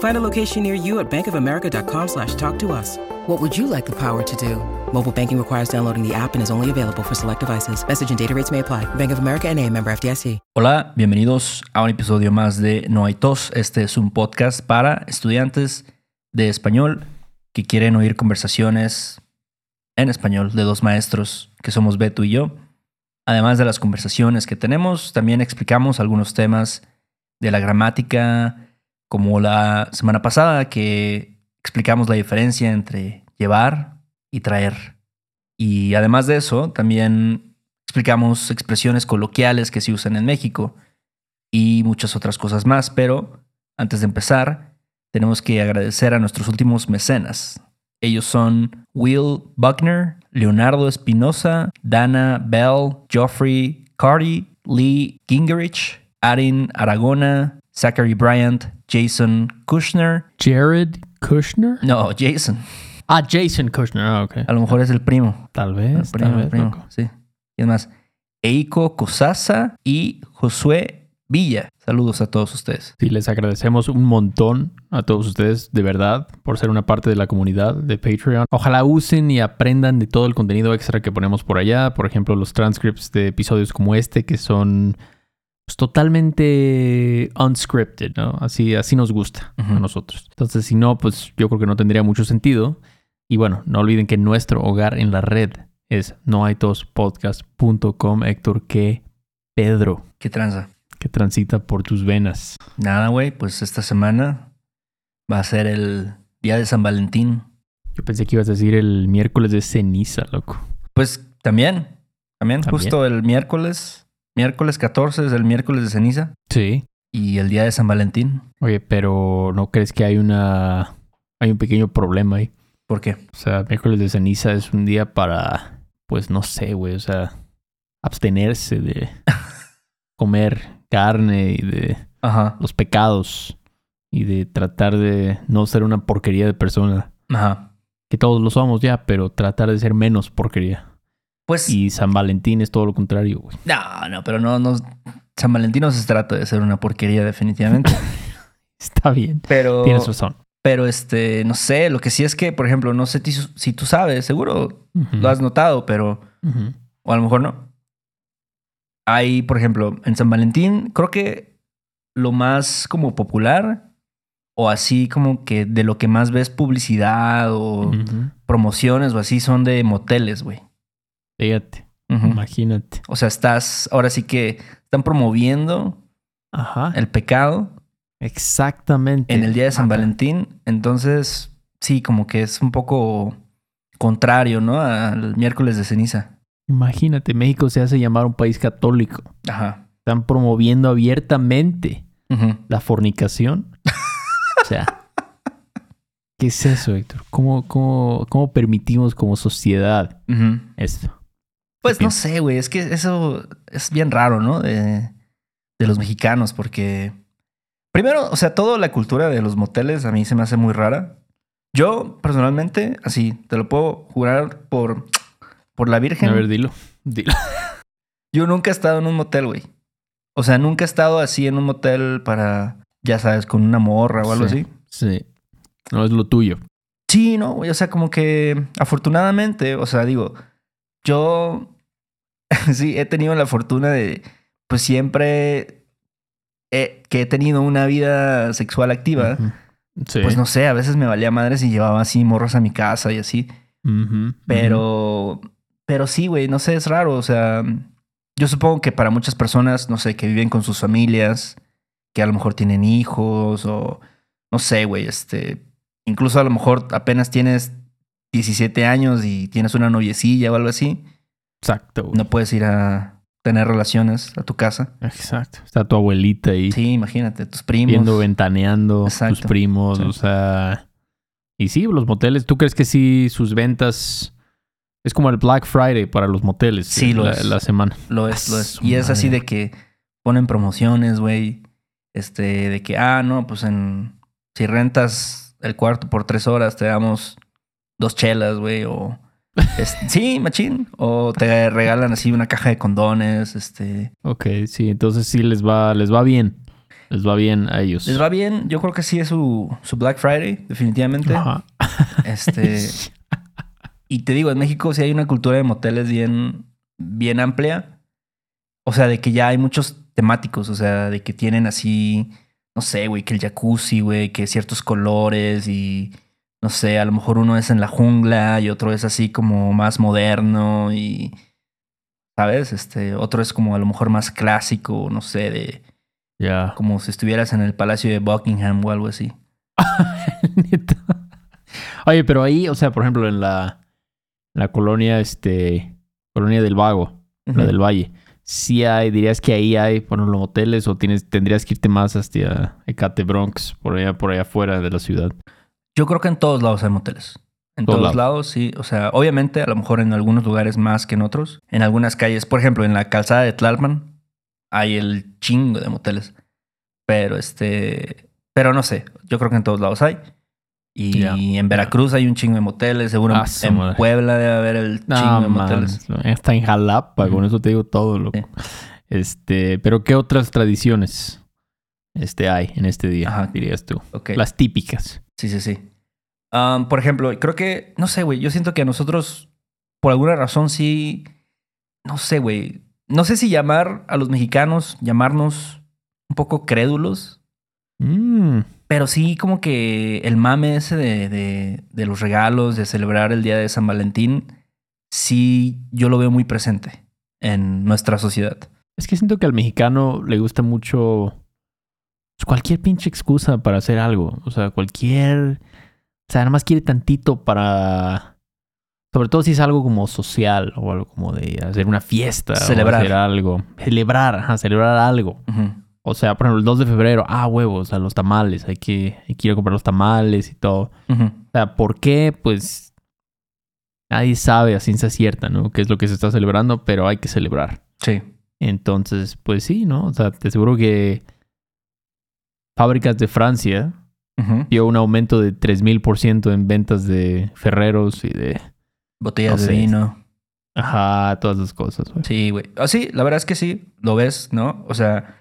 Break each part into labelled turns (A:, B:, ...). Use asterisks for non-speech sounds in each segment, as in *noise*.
A: Find a location near you at bankofamerica.com slash talk to us. What would you like the power to do? Mobile banking requires downloading the app and is only available for select devices. Message and data rates may apply. Bank of America and a member FDIC.
B: Hola, bienvenidos a un episodio más de No hay tos. Este es un podcast para estudiantes de español que quieren oír conversaciones en español de dos maestros que somos Beto y yo. Además de las conversaciones que tenemos, también explicamos algunos temas de la gramática, como la semana pasada que explicamos la diferencia entre llevar y traer. Y además de eso, también explicamos expresiones coloquiales que se usan en México y muchas otras cosas más. Pero antes de empezar, tenemos que agradecer a nuestros últimos mecenas. Ellos son Will Buckner, Leonardo Espinosa, Dana Bell, Geoffrey Cardi, Lee Gingerich, Arin Aragona, Zachary Bryant, Jason Kushner.
C: Jared Kushner.
B: No, Jason.
C: Ah, Jason Kushner. Ah, ok.
B: A lo mejor es el primo.
C: Tal
B: El
C: vez.
B: primo,
C: tal
B: el primo.
C: loco.
B: Sí. Y es más, Eiko Kosasa y Josué Villa. Saludos a todos ustedes.
C: Sí, les agradecemos un montón a todos ustedes, de verdad, por ser una parte de la comunidad de Patreon. Ojalá usen y aprendan de todo el contenido extra que ponemos por allá. Por ejemplo, los transcripts de episodios como este, que son pues, totalmente unscripted, ¿no? Así, así nos gusta a nosotros. Entonces, si no, pues yo creo que no tendría mucho sentido. Y bueno, no olviden que nuestro hogar en la red es noaitospodcast.com. Héctor, que Pedro,
B: ¿Qué tranza?
C: que transita por tus venas.
B: Nada, güey. Pues esta semana va a ser el día de San Valentín.
C: Yo pensé que ibas a decir el miércoles de ceniza, loco.
B: Pues también. También,
C: También.
B: justo el miércoles. Miércoles 14 es el miércoles de ceniza.
C: Sí.
B: Y el día de San Valentín.
C: Oye, pero ¿no crees que hay una... hay un pequeño problema ahí?
B: ¿Por qué?
C: O sea, miércoles de ceniza es un día para, pues no sé, güey, o sea, abstenerse de *laughs* comer carne y de
B: Ajá.
C: los pecados y de tratar de no ser una porquería de persona.
B: Ajá.
C: Que todos lo somos ya, pero tratar de ser menos porquería.
B: Pues.
C: Y San Valentín es todo lo contrario, güey.
B: No, no, pero no, no. San Valentín no se trata de ser una porquería, definitivamente. *laughs*
C: Está bien.
B: Pero.
C: Tienes razón.
B: Pero este, no sé, lo que sí es que, por ejemplo, no sé si tú sabes, seguro lo has notado, pero. O a lo mejor no. Hay, por ejemplo, en San Valentín, creo que lo más como popular, o así como que de lo que más ves publicidad o promociones o así, son de moteles, güey.
C: Fíjate, imagínate.
B: O sea, estás, ahora sí que están promoviendo
C: Ajá.
B: el pecado
C: Exactamente.
B: en el día de San
C: Ajá.
B: Valentín. Entonces, sí, como que es un poco contrario, ¿no? Al miércoles de ceniza.
C: Imagínate, México se hace llamar un país católico.
B: Ajá.
C: Están promoviendo abiertamente la fornicación. o sea, ¿qué es eso, Héctor? ¿Cómo, cómo, cómo permitimos como sociedad esto?
B: Pues
C: ¿Qué
B: no sé, güey. Es que eso es bien raro, ¿no? De, de los mexicanos, porque. Primero, o sea, toda la cultura de los moteles a mí se me hace muy rara. Yo, personalmente, así, te lo puedo jurar por, por la Virgen.
C: A ver, dilo. Dilo. *laughs*
B: Yo nunca he estado en un motel, güey. O sea, nunca he estado así en un motel para, ya sabes, con una morra o algo
C: Sí.
B: así.
C: Sí. No es lo tuyo.
B: Sí, no, güey. O sea, como que afortunadamente, o sea, digo, yo *laughs* sí he tenido la fortuna de, pues siempre he- que he tenido una vida sexual activa.
C: Sí.
B: pues no sé, a veces me valía madre si llevaba así morros a mi casa y así. Pero, pero sí, güey, no sé, es raro. O sea, yo supongo que para muchas personas, no sé, que viven con sus familias, que a lo mejor tienen hijos o no sé, güey, este, incluso a lo mejor apenas tienes 17 años y tienes una noviecilla o algo así,
C: Exacto. güey.
B: no puedes ir a tener relaciones a tu casa.
C: Exacto. Está tu abuelita ahí
B: Sí, imagínate, tus primos.
C: viendo, ventaneando, tus primos,
B: Sí.
C: o sea. Y sí, los moteles, ¿tú crees que sí sus ventas es como el Black Friday para los moteles?
B: Sí, lo
C: la,
B: es.
C: la semana.
B: Lo es, lo es.
C: su
B: Y es así de que ponen promociones, güey. Este, de que, ah, no, pues en. Si rentas el cuarto por tres horas, te damos dos chelas, güey. O. *laughs* sí, machín. O te regalan así una caja de condones. Este.
C: Ok, sí, entonces sí les va, les va bien. Les va bien a ellos.
B: Les va bien. Yo creo que sí es su, su Black Friday, definitivamente.
C: Ajá. *laughs*
B: Este. Y te digo, en México sí hay una cultura de moteles bien, bien amplia. O sea, de que ya hay muchos temáticos, o sea, de que tienen así, no sé, güey, que el jacuzzi, güey, que ciertos colores y, no sé, a lo mejor uno es en la jungla y otro es así como más moderno y, ¿sabes? Este, otro es como a lo mejor más clásico, no sé, de
C: Ya.
B: como si estuvieras en el Palacio de Buckingham o algo así. *laughs*
C: Oye, pero ahí, o sea, por ejemplo, en la, la colonia, este, colonia del Vago, la del Valle, sí hay, dirías que ahí hay, por ejemplo, moteles o tienes, tendrías que irte más hacia Ecate Bronx, por allá, por allá afuera de la ciudad.
B: Yo creo que en todos lados hay moteles. En
C: Todos
B: todos,
C: lados.
B: lados, sí. O sea, obviamente, a lo mejor en algunos lugares más que en otros. En algunas calles, por ejemplo, en la calzada de Tlalpan, hay el chingo de moteles. Pero este. Pero no sé. Yo creo que en todos lados hay. Y en Veracruz hay un chingo de moteles. Seguro
C: Ah,
B: en
C: madre.
B: Puebla debe haber el
C: No,
B: chingo de moteles.
C: está en Jalapa, con eso te digo todo, loco.
B: Sí.
C: Este, pero ¿qué otras tradiciones este, hay en este día,
B: Ajá.
C: dirías tú? Las típicas.
B: Sí, sí, sí. Um, por ejemplo, creo que, no sé, güey, yo siento que a nosotros, por alguna razón, sí, no sé, güey, no sé si llamar a los mexicanos, llamarnos un poco crédulos,
C: Mm,
B: pero sí como que el mame ese de, de, de los regalos, de celebrar el día de San Valentín, sí, yo lo veo muy presente en nuestra sociedad.
C: Es que siento que al mexicano le gusta mucho cualquier pinche excusa para hacer algo. O sea, cualquier... O sea, nada más quiere tantito para... Sobre todo si es algo como social o algo como de hacer una fiesta.
B: Celebrar.
C: O hacer algo. Celebrar, ajá, celebrar algo. O sea, por ejemplo, el 2 de febrero, ah, huevos, o sea, los tamales. Hay que, hay que ir a comprar los tamales y todo. O sea, ¿por qué? Pues nadie sabe a ciencia cierta, ¿no? Qué es lo que se está celebrando, pero hay que celebrar.
B: Sí.
C: Entonces, pues sí, ¿no? O sea, te aseguro que fábricas de Francia dio un aumento de 3000% en ventas de ferreros y de,
B: Botellas
C: No
B: de vino.
C: ajá, todas esas cosas, güey.
B: Sí, güey. Ah, sí, la verdad es que sí, lo ves, ¿no? O sea,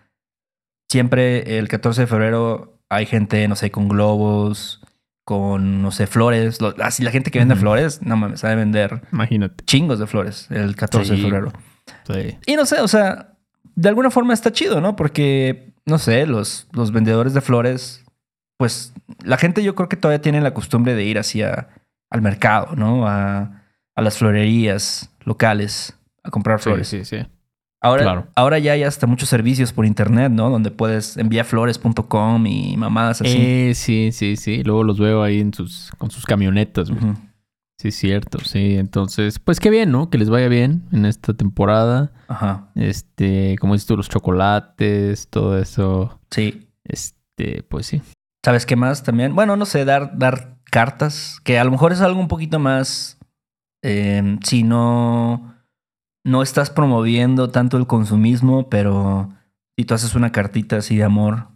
B: siempre el 14 de febrero hay gente, no sé, con globos, con, no sé, flores. Lo- Así la gente que vende flores, no mames, sabe vender
C: Imagínate.
B: chingos de flores el 14
C: Sí.
B: de febrero.
C: Sí.
B: Y no sé, o sea, de alguna forma está chido, ¿no? Porque, no sé, los, los vendedores de flores, pues la gente yo creo que todavía tiene la costumbre de ir hacia al mercado, ¿no? A, a las florerías locales a comprar flores.
C: Sí, sí, sí.
B: Ahora,
C: Claro.
B: ahora ya hay hasta muchos servicios por internet, ¿no? Donde puedes enviar flores.com y mamadas así.
C: Eh, sí, sí, sí. Luego los veo ahí en sus, con sus camionetas, güey. Sí, cierto, sí. Entonces, pues qué bien, ¿no? Que les vaya bien en esta temporada.
B: Ajá.
C: Este, como dices tú, los chocolates, todo eso.
B: Sí.
C: Este, pues sí.
B: ¿Sabes qué más también? Bueno, no sé, dar, dar cartas, que a lo mejor es algo un poquito más. eh, si no. No estás promoviendo tanto el consumismo, pero si tú haces una cartita así de amor.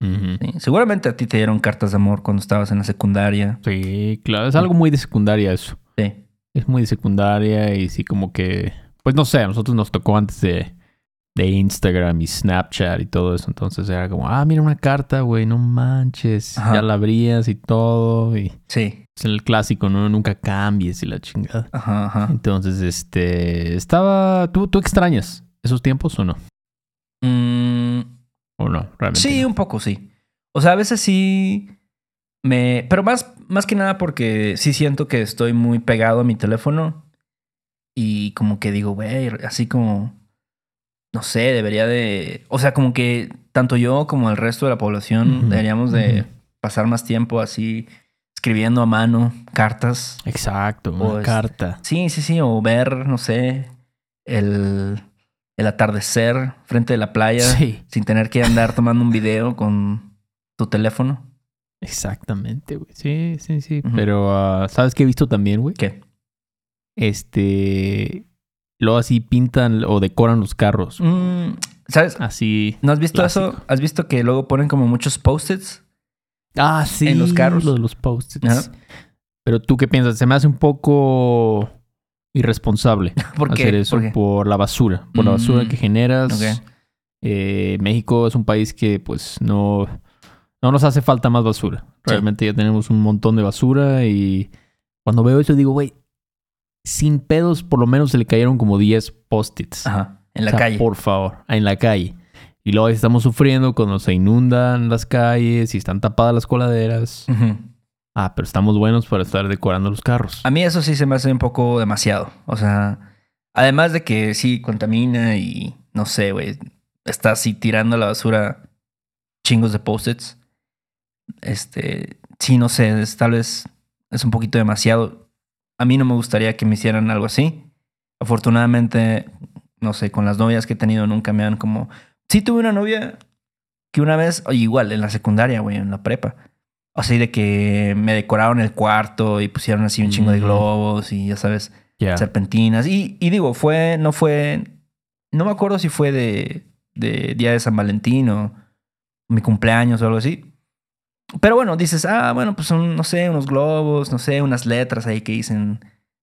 B: Sí, Seguramente a ti te dieron cartas de amor cuando estabas en la secundaria.
C: Sí, claro. Es algo muy de secundaria eso.
B: Sí.
C: Es muy de secundaria y sí como que... Pues no sé, a nosotros nos tocó antes de, de Instagram y Snapchat y todo eso. Entonces era como, ah, mira una carta, güey, no manches.
B: Ajá.
C: Ya la abrías y todo. Y
B: Sí.
C: es el clásico, ¿no? Nunca cambies y la chingada.
B: Ajá, ajá.
C: Entonces, este... Estaba... ¿Tú, tú extrañas esos tiempos o no?
B: Mm,
C: ¿O no? Realmente
B: Sí,
C: no.
B: un poco sí. O sea, a veces sí me... Pero más, más que nada porque sí siento que estoy muy pegado a mi teléfono y como que digo, güey, así como... no sé, debería de, o sea, como que tanto yo como el resto de la población deberíamos de pasar más tiempo así escribiendo a mano cartas.
C: Exacto,
B: O
C: una
B: este-
C: carta.
B: Sí, sí, sí, o ver, no sé, el, el atardecer frente de la playa
C: Sí,
B: sin tener que andar tomando un video con tu teléfono.
C: exactamente, güey. Sí, sí, sí. Pero, ah, ¿sabes qué he visto también, güey?
B: ¿Qué?
C: Este. Luego así pintan o decoran los carros.
B: Mm, ¿Sabes?
C: Así.
B: ¿No has visto
C: Clásico.
B: eso? ¿Has visto que luego ponen como muchos post-its?
C: Ah, sí.
B: En los carros.
C: Lo de los post-its. Pero tú qué piensas? Se me hace un poco irresponsable *laughs*
B: ¿Por qué?
C: hacer eso
B: ¿Por qué?
C: por la basura. Por la
B: Mm,
C: basura que generas.
B: ok.
C: Eh, México es un país que pues no, no nos hace falta más basura.
B: Sí.
C: Realmente ya tenemos un montón de basura y cuando veo eso digo, güey, sin pedos por lo menos se le cayeron como 10 post-its.
B: Ajá, en la
C: O sea,
B: calle.
C: Por favor, en la calle. Y luego estamos sufriendo cuando se inundan las calles y están tapadas las coladeras.
B: Ujú.
C: Ah, pero estamos buenos para estar decorando los carros.
B: A mí eso sí se me hace un poco demasiado. O sea, además de que sí contamina y no sé, güey, está así tirando a la basura chingos de post-its. Este, sí, no sé, tal vez es un poquito demasiado. A mí no me gustaría que me hicieran algo así. Afortunadamente, no sé, con las novias que he tenido nunca me han como... Sí tuve una novia que una vez, igual, en la secundaria, güey, en la prepa. Así de que me decoraron el cuarto y pusieron así un chingo de globos y ya sabes, serpentinas. Y, y digo, fue, no fue, no me acuerdo si fue de, de Día de San Valentín o mi cumpleaños o algo así. Pero bueno, dices, ah, bueno, pues son, no sé, unos globos, no sé, unas letras ahí que dicen,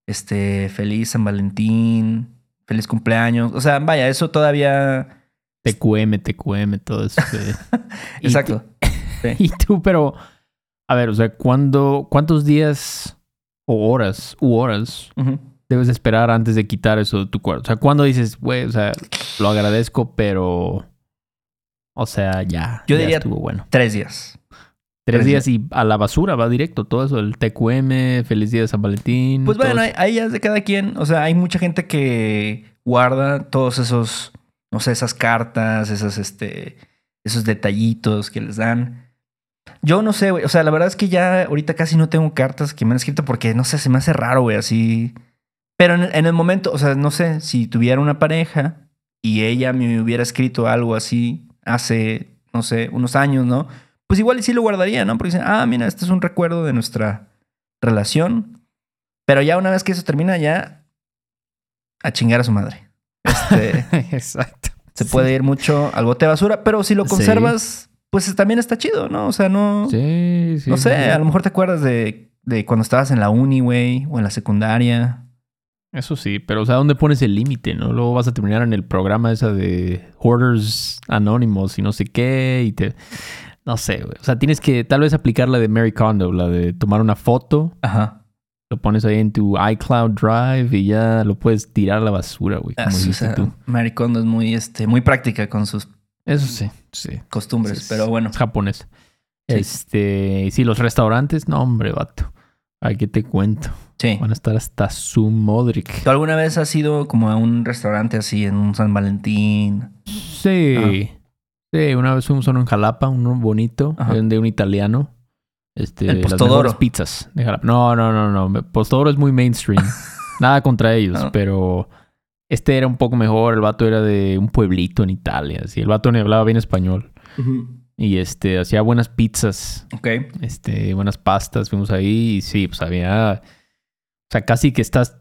B: este, feliz San Valentín, feliz cumpleaños. O sea, vaya, eso todavía...
C: TQM, TQM, todo eso. de- *laughs* Y
B: Exacto. *laughs*
C: Y tú, pero, a ver, o sea, ¿cuándo, ¿cuántos días o horas u horas debes esperar antes de quitar eso de tu cuarto? O sea, ¿cuándo dices, güey, o sea, lo agradezco, pero, o sea, ya,
B: Yo
C: ya
B: diría-
C: estuvo bueno.
B: Tres días.
C: Tres
B: tres
C: días y a la basura va directo todo eso, el TQM, feliz día de San Valentín.
B: Pues bueno, ahí, ya es de cada quien. O sea, hay mucha gente que guarda todos esos, no sé, esas cartas, esas, este, esos detallitos que les dan. Yo no sé, güey. O sea, la verdad es que ya ahorita casi no tengo cartas que me han escrito porque, no sé, se me hace raro, güey, así. Pero en, en el momento, o sea, no sé, si tuviera una pareja y ella me hubiera escrito algo así hace, no sé, unos años, ¿no? Pues igual sí lo guardaría, ¿no? Porque dicen, ah, mira, este es un recuerdo de nuestra relación. Pero ya una vez que eso termina, ya a chingar a su madre. Este, *laughs*
C: Exacto.
B: se
C: Sí.
B: puede ir mucho al bote de basura, pero si lo
C: Sí.
B: Pues también está chido, ¿no? O sea, no,
C: Sí, sí.
B: no sé,
C: sí.
B: a lo mejor te acuerdas de, de cuando estabas en la uni, güey, o en la secundaria.
C: Eso sí, pero o sea, ¿dónde pones el límite, no? Luego vas a terminar en el programa esa de Hoarders Anonymous y no sé qué y te... No sé, güey. O sea, tienes que tal vez aplicar la de Mary Kondo, la de tomar una foto,
B: Ajá.
C: lo pones ahí en tu iCloud Drive y ya lo puedes tirar a la basura, güey, como
B: Ah, o sea,
C: tú.
B: Mary Kondo es muy, este, muy práctica con sus
C: Eso sí, sí.
B: costumbres,
C: Es-
B: pero bueno.
C: Es japonés.
B: Sí.
C: Este, sí, los restaurantes, no, hombre, vato. Ay, ¿qué te cuento?
B: Sí.
C: Van a estar hasta su Modric.
B: ¿Tú alguna vez has ido como a un restaurante así en un San Valentín?
C: Sí. Sí, una vez fuimos a uno en Jalapa, uno bonito,
B: Ajá.
C: de un italiano. Este,
B: El
C: las
B: Postodoro.
C: mejores pizzas de Jalapa. No, no, no, no. Postodoro es muy mainstream. *laughs* Nada contra ellos,
B: No.
C: pero este era un poco mejor. El vato era de un pueblito en Italia. Así. El vato ni hablaba bien español. Y este, hacía buenas pizzas,
B: Ok.
C: este, buenas pastas. Fuimos ahí y sí, pues había. O sea, casi que estás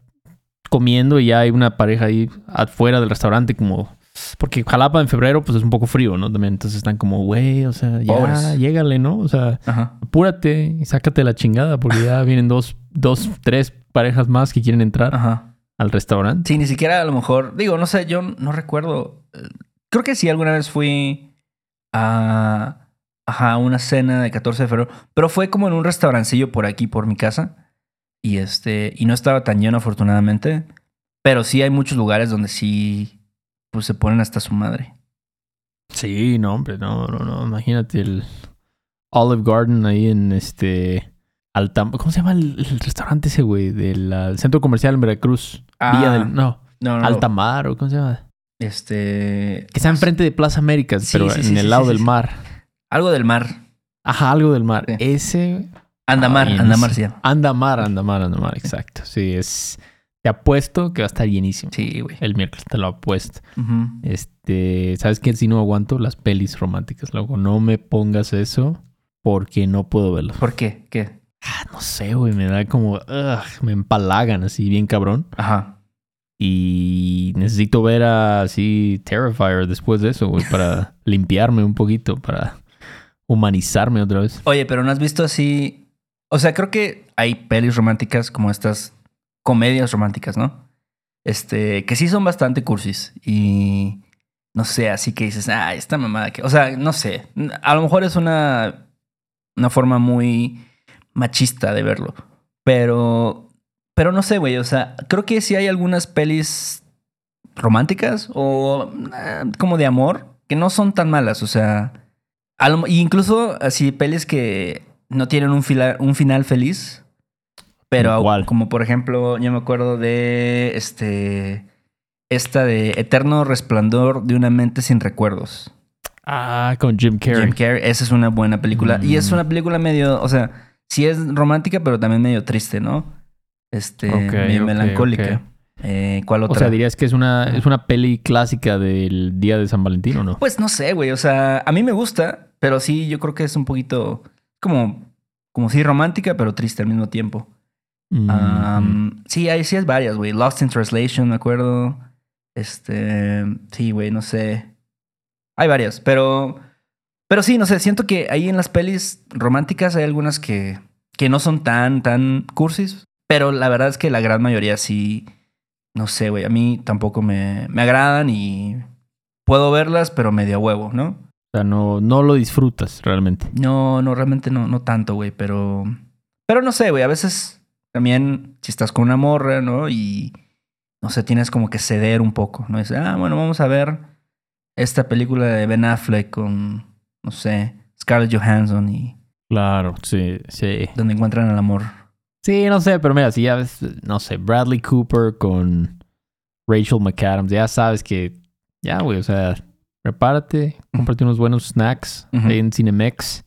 C: comiendo y ya hay una pareja ahí afuera del restaurante como... Porque Jalapa en febrero pues es un poco frío, ¿no? También entonces están como, güey, o sea, ya,
B: Pobres.
C: llégale, ¿no? O sea,
B: Ajá.
C: apúrate y sácate la chingada porque ya vienen dos, dos, tres parejas más que quieren entrar
B: Ajá.
C: Al restaurante.
B: Sí, ni siquiera a lo mejor, digo, no sé, yo no recuerdo. eh, Creo que sí, alguna vez fui a, a una cena de 14 de febrero, pero fue como en un restaurancillo por aquí, por mi casa. Y este, y no estaba tan lleno afortunadamente, pero sí hay muchos lugares donde sí, pues se ponen hasta su madre.
C: Sí, no, hombre, no, no, no. Imagínate el Olive Garden ahí en este... Altam ¿Cómo se llama el, el restaurante ese, güey? Del centro comercial en Veracruz.
B: Ah,
C: Villa del... No,
B: No, no.
C: Altamar o ¿cómo se llama?
B: Este.
C: Que está enfrente de Plaza Américas,
B: Sí,
C: pero
B: sí,
C: en el lado del mar.
B: Algo del mar.
C: Ajá, algo del mar. Ese.
B: Andamar,
C: Ah,
B: Andamar se llama.
C: Andamar, Andamar, Andamar, exacto. Sí, es. Te apuesto que va a estar llenísimo.
B: Sí, güey.
C: El miércoles te lo apuesto.
B: Ujú.
C: Este, ¿sabes qué? Si no aguanto las pelis románticas, luego no me pongas eso porque no puedo verlo.
B: ¿Por qué? ¿Qué?
C: Ah, no sé, güey, me da como, ugh, me empalagan así bien cabrón
B: Ajá.
C: y necesito ver a así Terrifier después de eso, güey, para *laughs* limpiarme un poquito, para humanizarme otra vez.
B: Oye, pero no has visto así. O sea, creo que hay pelis románticas como estas comedias románticas, ¿no? Este, que sí son bastante cursis. Y no sé, así que dices, ah, esta mamada que. O sea, no sé. A lo mejor es una, una forma muy machista de verlo. Pero. Pero no sé, güey. O sea, creo que sí hay algunas pelis románticas o ah, como de amor que no son tan malas. O sea. Incluso así pelis que no tienen un, fila- un final feliz. Pero
C: ¿Cómo cuál?
B: como por ejemplo, yo me acuerdo de este esta de Eterno Resplandor de una mente sin recuerdos.
C: Ah, con Jim Carrey.
B: Jim Carrey, esa es una buena película. Y es
C: Mm.
B: una película medio, o sea, sí es romántica, pero también medio triste, ¿no? Este,
C: Ok,
B: medio melancólica. Eh, ¿Cuál otra?
C: O sea, dirías que es una, es una peli clásica del Día de San Valentín, ¿o no?
B: Pues no sé, güey. O sea, a mí me gusta, pero sí, yo creo que es un poquito como, como sí romántica, pero triste al mismo tiempo.
C: Mm,
B: Am, sí, hay, sí es varias, güey. Lost in Translation, me acuerdo. Este, sí, güey, no sé. Hay varias, pero, pero sí, no sé. Siento que ahí en las pelis románticas hay algunas que, que no son tan, tan cursis, pero la verdad es que la gran mayoría sí, no sé, güey. A mí tampoco me, me agradan y puedo verlas, pero medio huevo, ¿no?
C: O sea, no, no lo disfrutas realmente.
B: No, no, realmente no, no tanto, güey, pero. Pero no sé, güey. A veces también, si estás con una morra, ¿no? Y no sé, tienes como que ceder un poco, ¿no? Dices, ah, bueno, vamos a ver esta película de Ben Affleck con, no sé, Scarlett Johansson y
C: Claro, sí, sí.
B: donde encuentran el amor.
C: Sí, no sé, pero mira, si ya ves, no sé, Bradley Cooper con Rachel McAdams, ya sabes que, ya, güey, o sea, prepárate, cómprate unos buenos snacks ahí en Cinemex,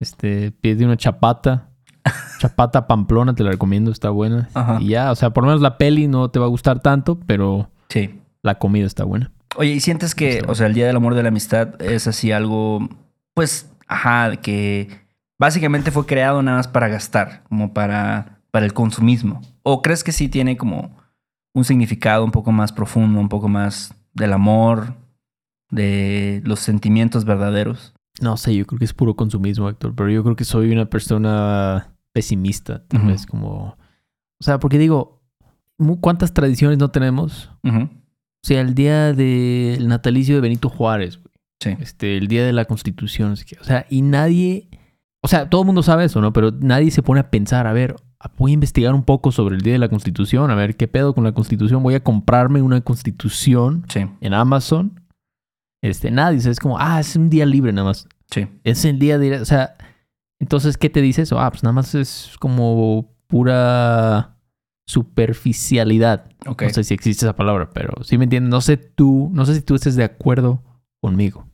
C: este, pide una chapata, *laughs* chapata pamplona, te la recomiendo, está buena.
B: Ajá.
C: Y ya, o sea, por lo menos la peli no te va a gustar tanto, pero
B: Sí.
C: la comida está buena.
B: Oye, ¿y sientes que,
C: Está
B: o sea, el Día del Amor de la Amistad es así algo, pues, ajá, que básicamente fue creado nada más para gastar, como para, para el consumismo? ¿O crees que sí tiene como un significado un poco más profundo, un poco más del amor, de los sentimientos verdaderos?
C: No sé, yo creo que es puro consumismo, Héctor, pero yo creo que soy una persona pesimista, tal
B: Ujú.
C: vez como... O sea, porque digo, ¿cuántas tradiciones no tenemos?
B: Ujú.
C: O sea, el día del natalicio de Benito Juárez, güey.
B: Sí.
C: este, el día de la Constitución, o sea, y nadie, o sea, todo el mundo sabe eso, ¿no? Pero nadie se pone a pensar, a ver, voy a investigar un poco sobre el día de la Constitución, a ver qué pedo con la Constitución, voy a comprarme una Constitución
B: Sí,
C: en Amazon. Este, nadie, o sea, es como, ah, es un día libre nada más.
B: sí.
C: Es el día de, o sea, entonces, ¿qué te dice eso? Ah, pues nada más es como pura superficialidad. No sé si existe esa palabra, pero sí me entiendes. No sé tú, no sé si tú estés de acuerdo conmigo.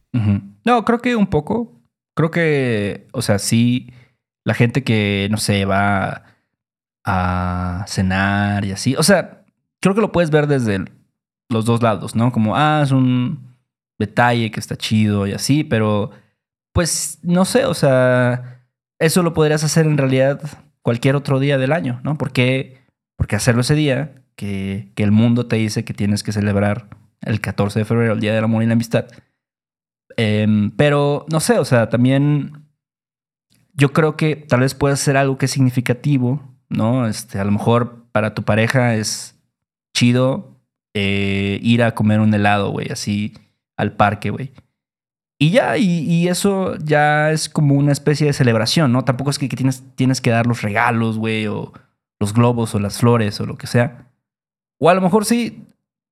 B: No, creo que un poco. Creo que, o sea, sí, la gente que, no sé, va a cenar y así. O sea, creo que lo puedes ver desde los dos lados, ¿no? Como, ah, es un detalle que está chido y así, pero pues no sé, o sea, eso lo podrías hacer en realidad cualquier otro día del año, ¿no? ¿Por qué, por qué hacerlo ese día que, que el mundo te dice que tienes que celebrar el 14 de febrero, el Día del Amor y la Amistad? Em, pero no sé, o sea, también yo creo que tal vez pueda ser algo que es significativo, ¿no? Este, a lo mejor para tu pareja es chido eh, ir a comer un helado, güey, así al parque, güey. Y ya, y, y eso ya es como una especie de celebración, ¿no? Tampoco es que, que tienes, tienes que dar los regalos, güey, o los globos, o las flores, o lo que sea. O a lo mejor sí,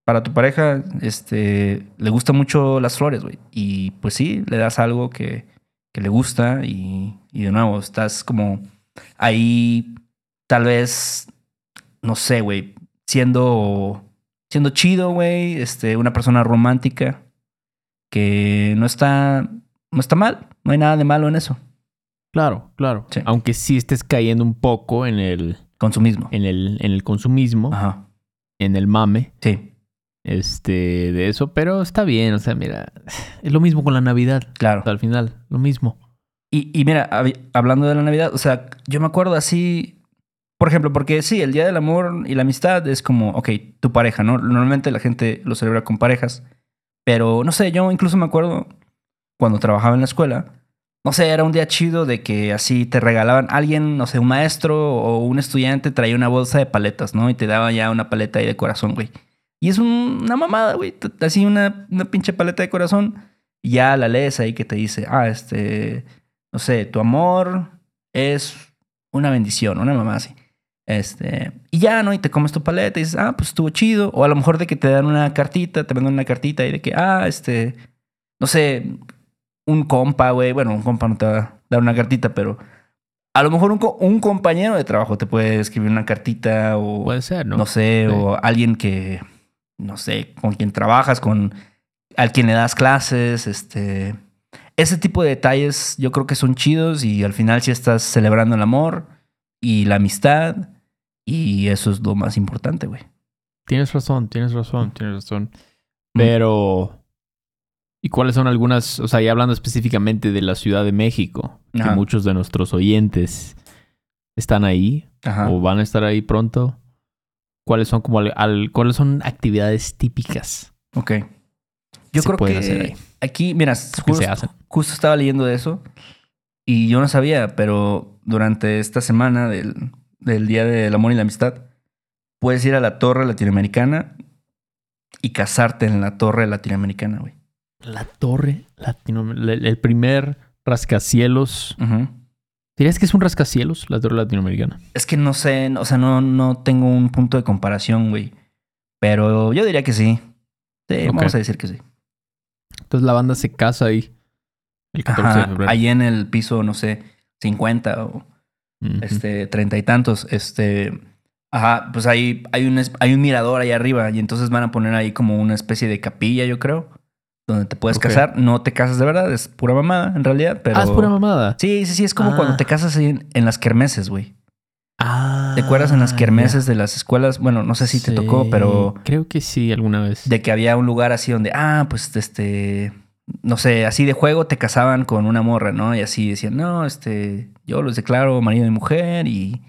B: para tu pareja, este, le gustan mucho las flores, güey. Y pues sí, le das algo que, que le gusta y, y de nuevo, estás como ahí, tal vez, no sé, güey, siendo, siendo chido, güey, este, una persona romántica que no está, no está mal, no hay nada de malo en eso.
C: Claro, claro.
B: Sí.
C: Aunque sí estés cayendo un poco en el,
B: Consumismo.
C: en el, en el consumismo,
B: Ajá.
C: en el mame,
B: Sí,
C: este, de eso, pero está bien, o sea, mira, es lo mismo con la Navidad,
B: claro.
C: o sea, al final, lo mismo.
B: Y, y mira, hab- hablando de la Navidad, o sea, yo me acuerdo así, por ejemplo, porque sí, el Día del Amor y la Amistad es como, ok, tu pareja, ¿no? Normalmente la gente lo celebra con parejas, pero no sé, yo incluso me acuerdo cuando trabajaba en la escuela, no sé, era un día chido de que así te regalaban alguien, no sé, un maestro o un estudiante traía una bolsa de paletas, ¿no? Y te daba ya una paleta ahí de corazón, güey. Y es un- una mamada, güey, así una, una pinche paleta de corazón. Y ya la lees ahí que te dice, ah, este, no sé, tu amor es una bendición, una mamá así. Este, y ya, ¿no? Y te comes tu paleta y dices, ah, pues estuvo chido. O a lo mejor de que te dan una cartita, te mandan una cartita y de que, ah, este, no sé, un compa, güey. Bueno, un compa no te va a dar una cartita, pero a lo mejor un, un compañero de trabajo te puede escribir una cartita o
C: Puede ser, ¿no?
B: no, sé,
C: Sí.
B: o alguien que, no sé, con quien trabajas, con al quien le das clases, este, ese tipo de detalles yo creo que son chidos y al final sí estás celebrando el amor y la amistad y eso es lo más importante, güey.
C: Tienes razón, tienes razón, tienes razón. Pero, ¿y cuáles son algunas, o sea, ya hablando específicamente de la Ciudad de México, que muchos de nuestros oyentes están ahí
B: Ajá.
C: o van a estar ahí pronto? ¿Cuáles son como al- al- cuáles son actividades típicas?
B: Ok. Yo creo que
C: hacer ahí?
B: aquí, mira, justo,
C: se hacen?
B: justo estaba leyendo de eso y yo no sabía, pero durante esta semana del, del Día del Amor y la Amistad, puedes ir a la Torre Latinoamericana y casarte en la Torre Latinoamericana, güey.
C: La torre latinoamericana, el primer rascacielos. ¿Dirías que es un rascacielos la torre latinoamericana?
B: Es que no sé, o sea, no, no tengo un punto de comparación, güey. Pero yo diría que sí. Vamos a decir que sí.
C: Entonces la banda se casa ahí el 14 de febrero.
B: ahí en el piso, no sé, 50 o este, treinta y tantos, este, ajá, pues ahí hay un, hay un mirador ahí arriba y entonces van a poner ahí como una especie de capilla, yo creo, donde te puedes casar. No te casas de verdad, es pura mamada en realidad, pero...
C: Ah, es pura mamada.
B: Sí, sí, sí, es como
C: Ah.
B: cuando te casas en, en las kermeses, güey.
C: Ah,
B: ¿Te acuerdas en las
C: ya.
B: kermeses de las escuelas? Bueno, no sé si te tocó, pero
C: Creo que sí, alguna vez.
B: de que había un lugar así donde, ah, pues este, no sé, así de juego te casaban con una morra, ¿no? Y así decían, no, este, yo los declaro marido y mujer y,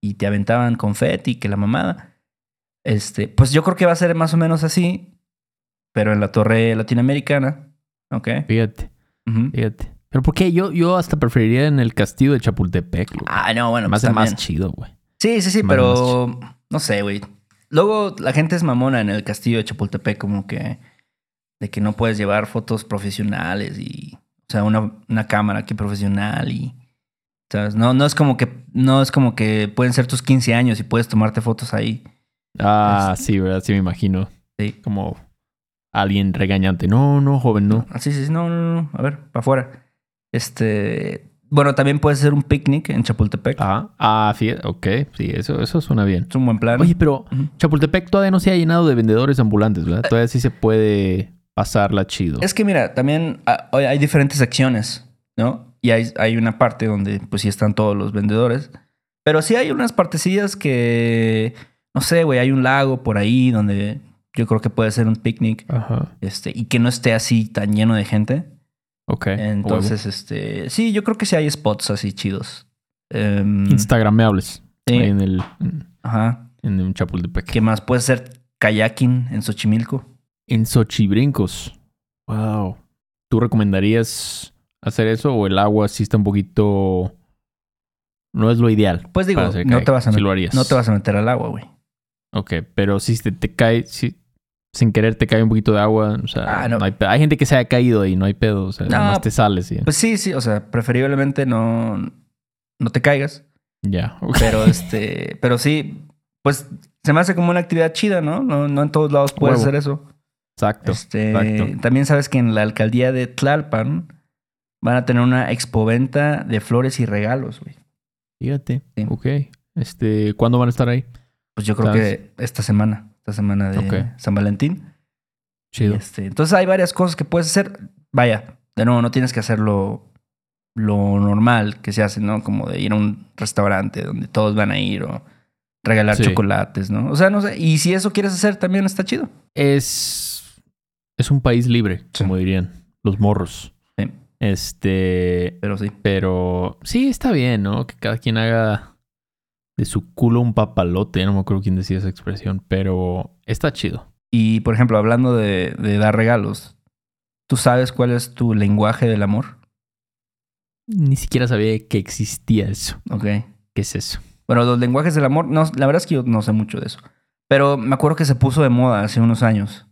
B: y te aventaban confeti, que la mamada. Este, pues yo creo que va a ser más o menos así, pero en la torre latinoamericana, ¿ok?
C: Fíjate, fíjate. Pero ¿por qué? Yo, yo hasta preferiría en el castillo de Chapultepec.
B: Ah, no, bueno, pues
C: más
B: también.
C: chido, güey.
B: Sí, sí, sí,
C: Más-
B: pero no sé, güey. Luego la gente es mamona en el castillo de Chapultepec, como que de que no puedes llevar fotos profesionales y, o sea, una, una cámara aquí profesional y, ¿sabes? No, no es como que, no es como que pueden ser tus 15 años y puedes tomarte fotos ahí.
C: Ah, sí, ¿verdad? Sí, me imagino.
B: Sí.
C: Como alguien regañante. No, no, joven, no.
B: Así, sí, sí, no, no, no, a ver, para afuera. Este, bueno, también puede ser un picnic en Chapultepec.
C: Ah, ah, fíjate. Ok, sí, eso, eso suena bien.
B: Es un buen plan.
C: Oye, pero
B: Ujú.
C: Chapultepec todavía no se ha llenado de vendedores ambulantes, ¿verdad? Todavía sí se puede pasarla chido.
B: Es que mira, también ah, hay diferentes secciones, ¿no? Y hay, hay una parte donde pues sí están todos los vendedores. Pero sí hay unas partecillas que, no sé, güey, hay un lago por ahí donde yo creo que puede ser un picnic.
C: Ajá.
B: Este, y que no esté así tan lleno de gente.
C: Ok.
B: Entonces, este, sí, yo creo que sí hay spots así chidos.
C: Huevo. Instagrameables.
B: sí.
C: Ahí en el
B: Ajá.
C: en un Chapultepec.
B: ¿Qué más? Puede ser kayaking en Xochimilco.
C: En Xochibrincos. Wow. ¿Tú recomendarías hacer eso o el agua sí está un poquito no es lo ideal?
B: Pues digo, no te, vas a
C: lo harías.
B: no te vas a meter al agua, güey.
C: Ok, pero si te, te cae, si sin querer te cae un poquito de agua, o sea,
B: Ah, no.
C: no hay, gente que se ha caído y no hay pedo, o sea,
B: No,
C: más te sales y
B: Pues sí, sí, o sea, preferiblemente no, no te caigas.
C: ya. ok.
B: Pero este, pero sí, pues se me hace como una actividad chida, ¿no? No, no en todos lados puedes
C: Huevo.
B: hacer eso.
C: Exacto.
B: Este,
C: exacto.
B: También sabes que en la alcaldía de Tlalpan van a tener una expoventa de flores y regalos, güey.
C: Fíjate.
B: Sí.
C: Ok. Este, ¿cuándo van a estar ahí?
B: Pues yo creo
C: ¿Sabes?
B: que esta semana. esta semana de. San Valentín.
C: Chido.
B: Este, entonces hay varias cosas que puedes hacer. Vaya, de nuevo, no tienes que hacerlo lo normal que se hace, ¿no? Como de ir a un restaurante donde todos van a ir o regalar
C: Sí.
B: chocolates, ¿no? O sea, no sé. Y si eso quieres hacer, también está chido.
C: Es, es un país libre,
B: Sí.
C: como dirían los morros.
B: Sí.
C: Este,
B: Pero sí.
C: pero sí está bien, ¿no? Que cada quien haga de su culo un papalote. No me acuerdo quién decía esa expresión, pero está chido.
B: Y, por ejemplo, hablando de, de dar regalos, ¿tú sabes cuál es tu lenguaje del amor?
C: Ni siquiera sabía que existía eso.
B: Ok.
C: ¿Qué es eso?
B: Bueno, los lenguajes del amor, no, la verdad es que yo no sé mucho de eso. Pero me acuerdo que se puso de moda hace unos años.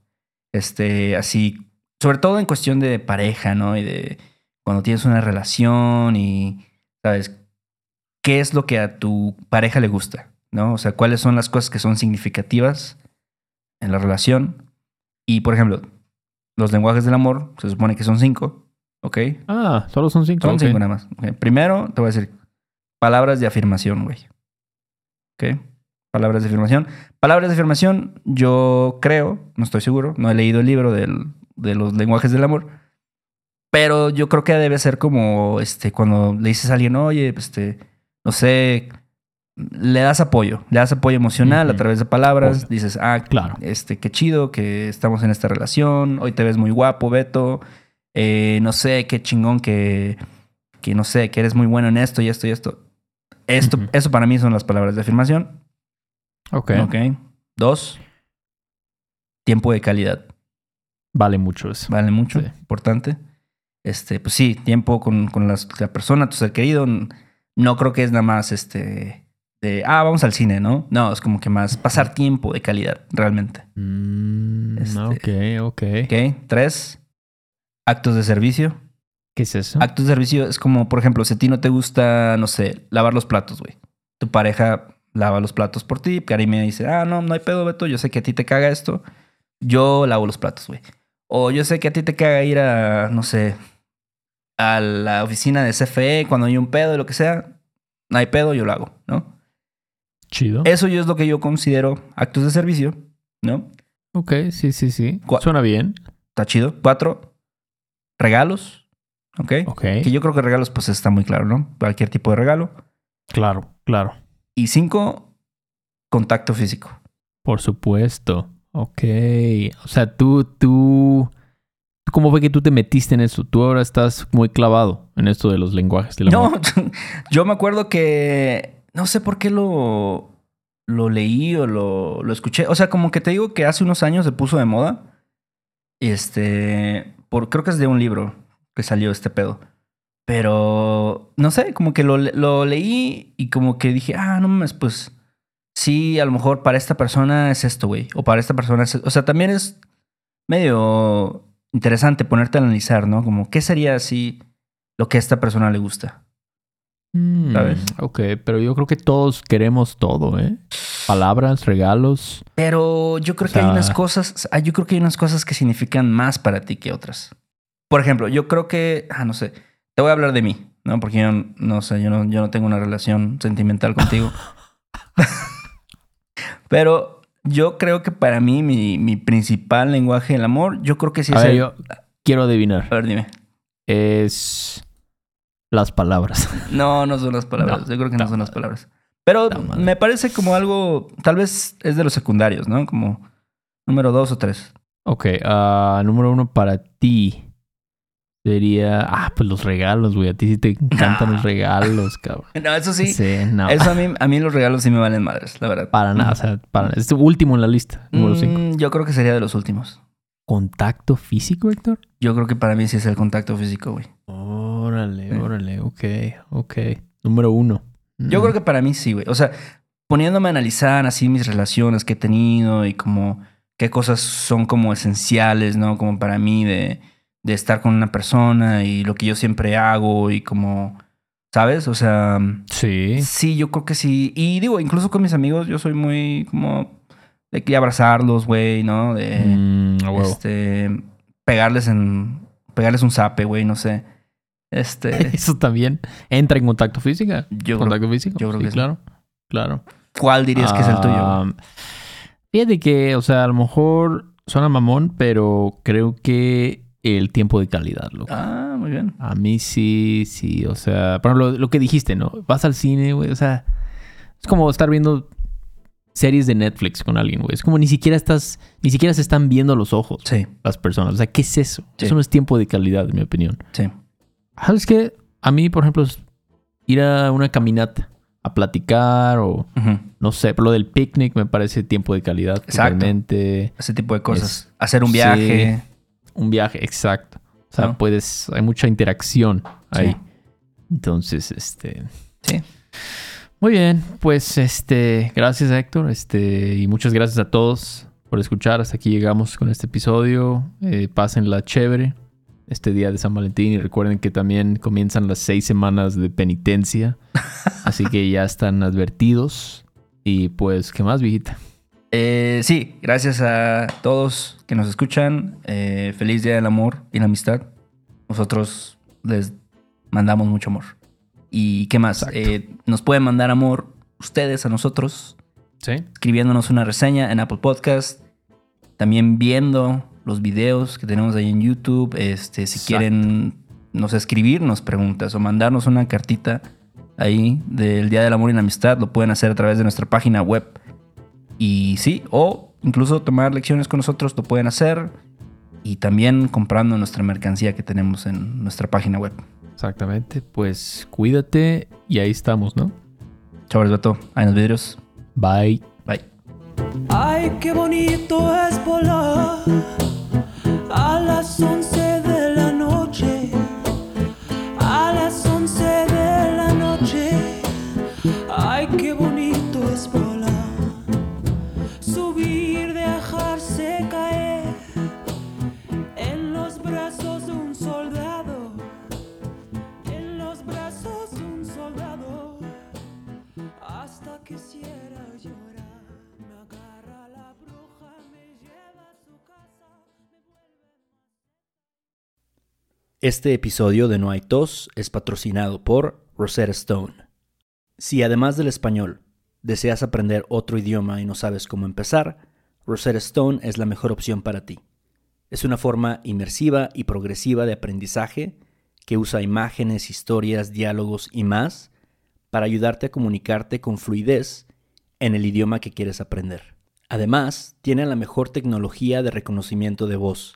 B: Este, así, sobre todo en cuestión de pareja, ¿no? Y de cuando tienes una relación y, ¿sabes? ¿Qué es lo que a tu pareja le gusta? ¿No? O sea, ¿cuáles son las cosas que son significativas en la relación? Y, por ejemplo, los lenguajes del amor, se supone que son cinco, ¿ok?
C: Ah, solo son cinco.
B: Son cinco nada más. Primero, te voy a decir palabras de afirmación, güey. ¿Ok? Palabras de afirmación. Palabras de afirmación, yo creo, no estoy seguro, no he leído el libro del- de los lenguajes del amor, pero yo creo que debe ser como este, cuando le dices a alguien, oye, este, no sé, le das apoyo, le das apoyo emocional a través de palabras,
C: Obvio.
B: dices, ah,
C: Claro.
B: este, qué chido que estamos en esta relación, hoy te ves muy guapo, Beto, eh, no sé, qué chingón que, que, no sé, que eres muy bueno en esto y esto y esto. Esto. Eso para mí son las palabras de afirmación.
C: Ok.
B: Ok. Dos, tiempo de calidad.
C: Vale mucho eso.
B: Vale mucho,
C: Sí.
B: importante. Este, pues sí, tiempo con, con las- la persona, tu ser querido. No creo que es nada más este de, ah, vamos al cine, ¿no? No, es como que más pasar tiempo de calidad, realmente.
C: Mm,
B: Este-
C: Ok, ok.
B: Ok. Tres, actos de servicio.
C: ¿Qué es eso?
B: Actos de servicio es como, por ejemplo, si a ti no te gusta, no sé, lavar los platos, güey. Tu pareja lava los platos por ti. Karim me dice, ah, no, no hay pedo, Beto. Yo sé que a ti te caga esto. Yo lavo los platos, güey. O yo sé que a ti te caga ir a, no sé, a la oficina de CFE cuando hay un pedo y lo que sea. No hay pedo, yo lo hago, ¿no?
C: Chido.
B: Eso yo es lo que yo considero actos de servicio, ¿no?
C: Ok, sí, sí, sí. Suena bien.
B: Está chido. Cuatro, regalos, ¿ok?
C: Ok.
B: Que yo creo que regalos, pues está muy claro, ¿no? Cualquier tipo de regalo.
C: Claro, claro.
B: Y cinco, contacto físico.
C: Por supuesto. Ok. O sea, tú, tú. ¿Cómo fue que tú te metiste en esto? Tú ahora estás muy clavado en esto de los lenguajes del
B: No,
C: amor. *laughs*
B: yo me acuerdo que no sé por qué lo, lo leí o lo, lo escuché. O sea, como que te digo que hace unos años se puso de moda. Este, por, creo que es de un libro que salió este pedo. Pero, no sé, como que lo, lo leí y como que dije, ah, no mames, pues sí, a lo mejor para esta persona es esto, güey. O para esta persona es... O sea, también es medio interesante ponerte a analizar, ¿no? Como, ¿qué sería si lo que a esta persona le gusta?
C: Mm,
B: ¿Sabes?
C: Ok, pero yo creo que todos queremos todo, ¿eh? Palabras, regalos.
B: Pero yo creo
C: O
B: que hay unas cosas, ah, yo creo que hay unas cosas que significan más para ti que otras. Por ejemplo, yo creo que, ah, no sé, te voy a hablar de mí, ¿no? Porque yo no sé, yo no, yo no tengo una relación sentimental contigo. *laughs* *laughs* Pero yo creo que para mí, mi, mi principal lenguaje del amor, yo creo que sí
C: A
B: es
C: ver,
B: el-
C: yo quiero adivinar.
B: A ver, dime.
C: Es las palabras. *laughs*
B: No, no son las palabras.
C: No,
B: yo creo que no son las palabras. Pero me parece como algo, tal vez es de los secundarios, ¿no? Como número dos o tres.
C: Ok, ah, número uno para ti sería. Ah, pues los regalos, güey. A ti sí te encantan los *laughs* regalos, cabrón.
B: No, eso sí.
C: Sí, no.
B: Eso a mí, a mí los regalos sí me valen madres, la verdad.
C: Para nada, o sea, para Es último en la lista, número 5.
B: Mm, yo creo que sería de los últimos.
C: ¿Contacto físico, Héctor?
B: Yo creo que para mí sí es el contacto físico, güey.
C: Órale,
B: Sí.
C: órale, ok, ok. Número uno.
B: Yo creo que para mí sí, güey. O sea, poniéndome a analizar así mis relaciones que he tenido y como qué cosas son como esenciales, ¿no? Como para mí de, de estar con una persona y lo que yo siempre hago y como, ¿sabes? O sea,
C: Sí.
B: sí, yo creo que sí. Y digo, incluso con mis amigos yo soy muy como de que abrazarlos, güey, ¿no? De...
C: Mm.
B: Este, pegarles en, pegarles un zape, güey, no sé. Este, *laughs*
C: Eso también entra en contacto físico.
B: yo creo,
C: contacto físico.
B: yo creo
C: sí,
B: que sí.
C: claro. Claro.
B: ¿cuál dirías que es el tuyo?
C: Ah, Fíjate que, o sea, a lo mejor suena mamón, pero creo que el tiempo de calidad, loco.
B: Ah, muy bien.
C: A mí sí, sí, o sea, por ejemplo, lo que dijiste, ¿no? Vas al cine, güey, o sea, es como estar viendo series de Netflix con alguien, güey. Es como ni siquiera estás, ni siquiera se están viendo los ojos
B: Sí,
C: las personas. O sea, ¿qué es eso?
B: Sí.
C: Eso no es tiempo de calidad, en mi opinión.
B: sí.
C: ¿Sabes qué? A mí, por ejemplo, es ir a una caminata a platicar o no sé, pero lo del picnic me parece tiempo de calidad
B: Exacto.
C: totalmente.
B: Ese tipo de cosas.
C: Es-
B: Hacer un
C: sí. Un viaje, exacto. O sea,
B: ¿No?
C: puedes, hay mucha interacción ahí.
B: Sí.
C: Entonces, este,
B: Sí.
C: Muy bien, pues este, gracias Héctor, este, y muchas gracias a todos por escuchar. Hasta aquí llegamos con este episodio. Eh, pásenla chévere este día de San Valentín y recuerden que también comienzan las seis semanas de penitencia, *laughs* así que ya están advertidos. Y pues, ¿qué más, viejita?
B: Eh, sí, gracias a todos que nos escuchan. Eh, feliz Día del Amor y la Amistad. Nosotros les mandamos mucho amor. ¿Y qué más? Eh, nos pueden mandar amor ustedes a nosotros,
C: Sí.
B: escribiéndonos una reseña en Apple Podcast. También viendo los videos que tenemos ahí en YouTube. Este, si
C: Exacto.
B: quieren nos escribirnos preguntas o mandarnos una cartita ahí del Día del Amor y la Amistad, lo pueden hacer a través de nuestra página web. Y sí, o incluso tomar lecciones con nosotros lo pueden hacer. Y también comprando nuestra mercancía que tenemos en nuestra página web.
C: Exactamente, pues cuídate y ahí estamos, ¿no?
B: Chavales, Beto. Ahí en los vidrios.
C: Bye.
B: Bye.
D: Ay, qué bonito es volar a las 11 subir, dejarse caer en los brazos de un soldado, en los brazos de un soldado hasta quisiera llorar. Me agarra la bruja, me lleva a su casa, me vuelve.
B: Este episodio de No hay tos es patrocinado por Rosetta Stone. Si además del español deseas aprender otro idioma y no sabes cómo empezar, Rosetta Stone es la mejor opción para ti. Es una forma inmersiva y progresiva de aprendizaje que usa imágenes, historias, diálogos y más para ayudarte a comunicarte con fluidez en el idioma que quieres aprender. Además, tiene la mejor tecnología de reconocimiento de voz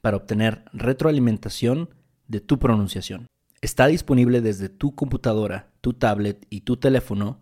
B: para obtener retroalimentación de tu pronunciación. Está disponible desde tu computadora, tu tablet y tu teléfono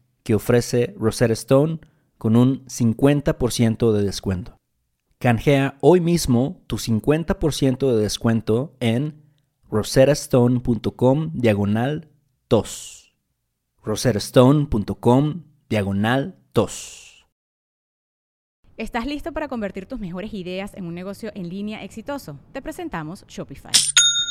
B: ofrece Rosetta Stone con un 50% de descuento. Canjea hoy mismo tu 50% de descuento en rosettastone.com diagonal tos. rosettastone.com diagonal tos.
E: ¿Estás listo para convertir tus mejores ideas en un negocio en línea exitoso? Te presentamos Shopify.